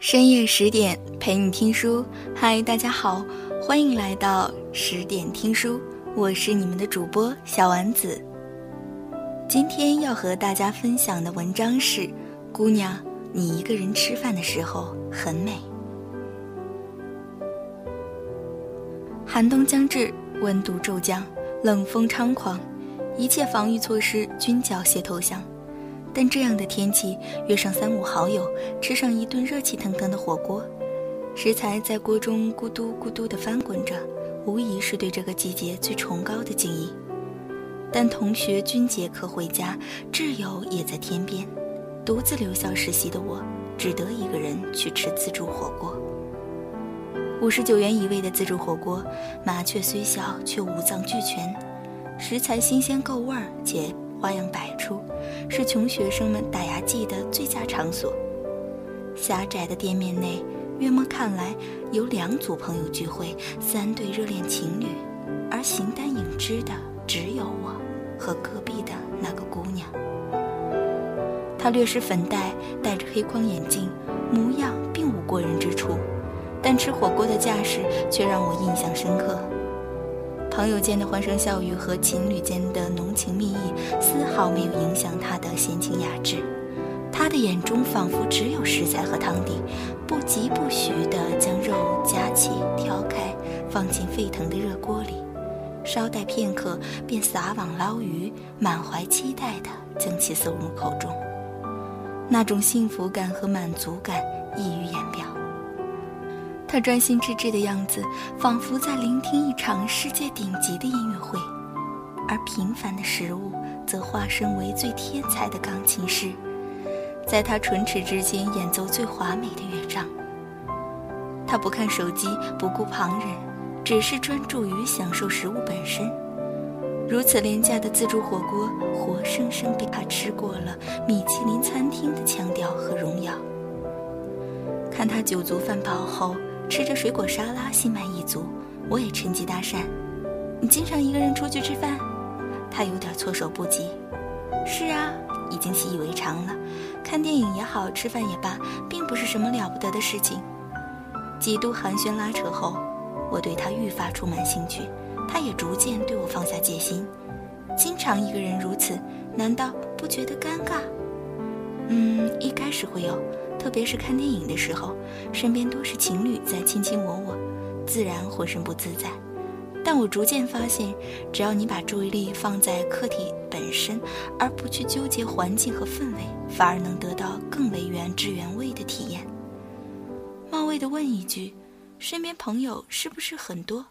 深夜十点陪你听书，嗨，大家好，欢迎来到十点听书，我是你们的主播小丸子。今天要和大家分享的文章是《姑娘，你一个人吃饭的时候很美》。寒冬将至，温度骤降，冷风猖狂，一切防御措施均缴械投降。但这样的天气，约上三五好友，吃上一顿热气腾腾的火锅，食材在锅中咕嘟咕嘟地翻滚着，无疑是对这个季节最崇高的敬意。但同学均结课回家，挚友也在天边，独自留校实习的我，只得一个人去吃自助火锅。五十九元一位的自助火锅，麻雀虽小，却五脏俱全，食材新鲜够味儿，且。花样百出，是穷学生们打牙祭的最佳场所。狭窄的店面内，约莫看来有两组朋友聚会，三对热恋情侣，而形单影只的只有我和隔壁的那个姑娘。她略施粉黛，戴着黑框眼镜，模样并无过人之处，但吃火锅的架势却让我印象深刻。朋友间的欢声笑语和情侣间的浓情蜜意，丝毫没有影响他的闲情雅致。他的眼中仿佛只有食材和汤底，不疾不徐地将肉夹起、挑开，放进沸腾的热锅里，稍待片刻便撒网捞鱼，满怀期待地将其送入口中。那种幸福感和满足感溢于言表。他专心致志的样子，仿佛在聆听一场世界顶级的音乐会，而平凡的食物则化身为最天才的钢琴师，在他唇齿之间演奏最华美的乐章。他不看手机，不顾旁人，只是专注于享受食物本身。如此廉价的自助火锅，活生生被他吃过了米其林餐厅的腔调和荣耀。看他酒足饭饱后。吃着水果沙拉，心满意足。我也趁机搭讪：“你经常一个人出去吃饭？”他有点措手不及。“是啊，已经习以为常了。看电影也好，吃饭也罢，并不是什么了不得的事情。”几度寒暄拉扯后，我对他愈发充满兴趣，他也逐渐对我放下戒心。经常一个人如此，难道不觉得尴尬？嗯，一开始会有。特别是看电影的时候，身边都是情侣在卿卿我我，自然浑身不自在。但我逐渐发现，只要你把注意力放在客体本身，而不去纠结环境和氛围，反而能得到更为原汁原味的体验。冒昧的问一句，身边朋友是不是很多？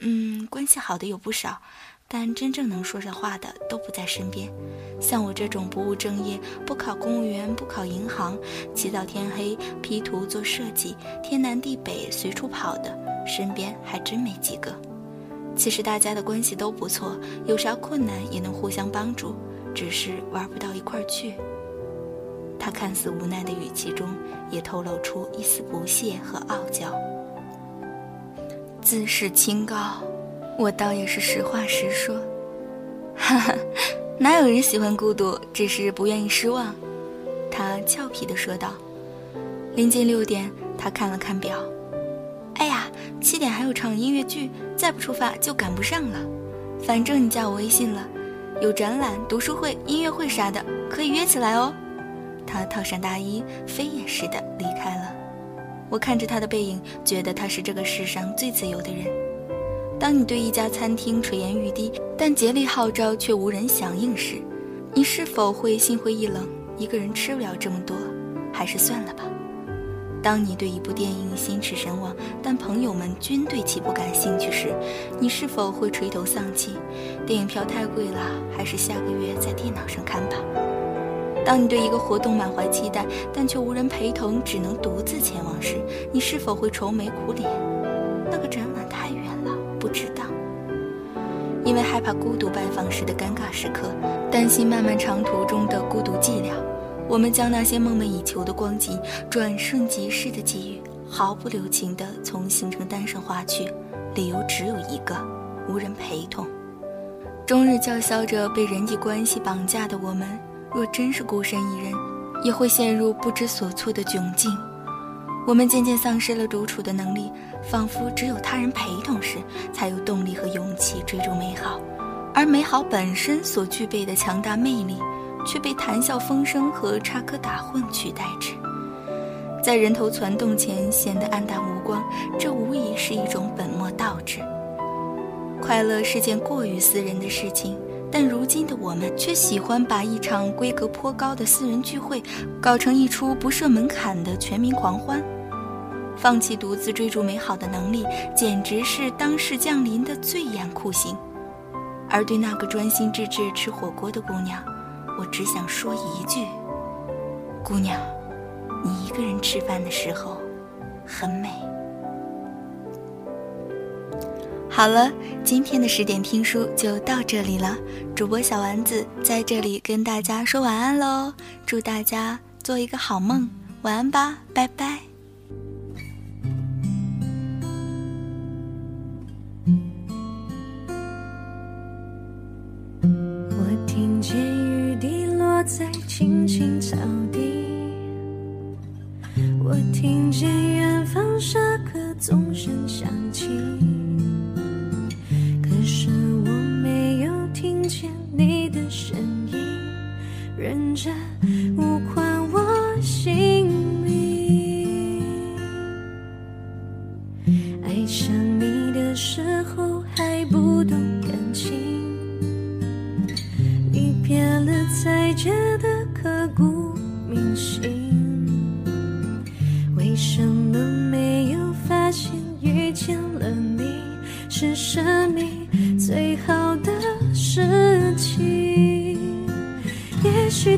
嗯，关系好的有不少。但真正能说上话的都不在身边，像我这种不务正业、不考公务员、不考银行，起早天黑 P 图做设计，天南地北随处跑的，身边还真没几个。其实大家的关系都不错，有啥困难也能互相帮助，只是玩不到一块儿去。他看似无奈的语气中，也透露出一丝不屑和傲娇，自视清高。我倒也是实话实说，哈哈，哪有人喜欢孤独，只是不愿意失望。他俏皮地说道。临近六点，他看了看表，哎呀，七点还有场音乐剧，再不出发就赶不上了。反正你加我微信了，有展览、读书会、音乐会啥的，可以约起来哦。他套上大衣，飞也似的离开了。我看着他的背影，觉得他是这个世上最自由的人。当你对一家餐厅垂涎欲滴，但竭力号召却无人响应时，你是否会心灰意冷？一个人吃不了这么多，还是算了吧。当你对一部电影心驰神往，但朋友们均对其不感兴趣时，你是否会垂头丧气？电影票太贵了，还是下个月在电脑上看吧。当你对一个活动满怀期待，但却无人陪同，只能独自前往时，你是否会愁眉苦脸？因为害怕孤独拜访时的尴尬时刻，担心漫漫长途中的孤独寂寥，我们将那些梦寐以求的光景、转瞬即逝的机遇，毫不留情地从行程单上划去，理由只有一个：无人陪同。终日叫嚣着被人际关系绑架的我们，若真是孤身一人，也会陷入不知所措的窘境。我们渐渐丧失了独处的能力，仿佛只有他人陪同时，才有动力和勇气追逐美好，而美好本身所具备的强大魅力，却被谈笑风生和插科打诨取代之，在人头攒动前显得黯淡无光。这无疑是一种本末倒置。快乐是件过于私人的事情。但如今的我们却喜欢把一场规格颇高的私人聚会搞成一出不设门槛的全民狂欢，放弃独自追逐美好的能力，简直是当世降临的最严酷刑。而对那个专心致志吃火锅的姑娘，我只想说一句：姑娘，你一个人吃饭的时候，很美。好了，今天的十点听书就到这里了。主播小丸子在这里跟大家说晚安喽，祝大家做一个好梦，晚安吧，拜拜。我听见雨滴落在青青草地，我听见远方沙壳钟声响认真无关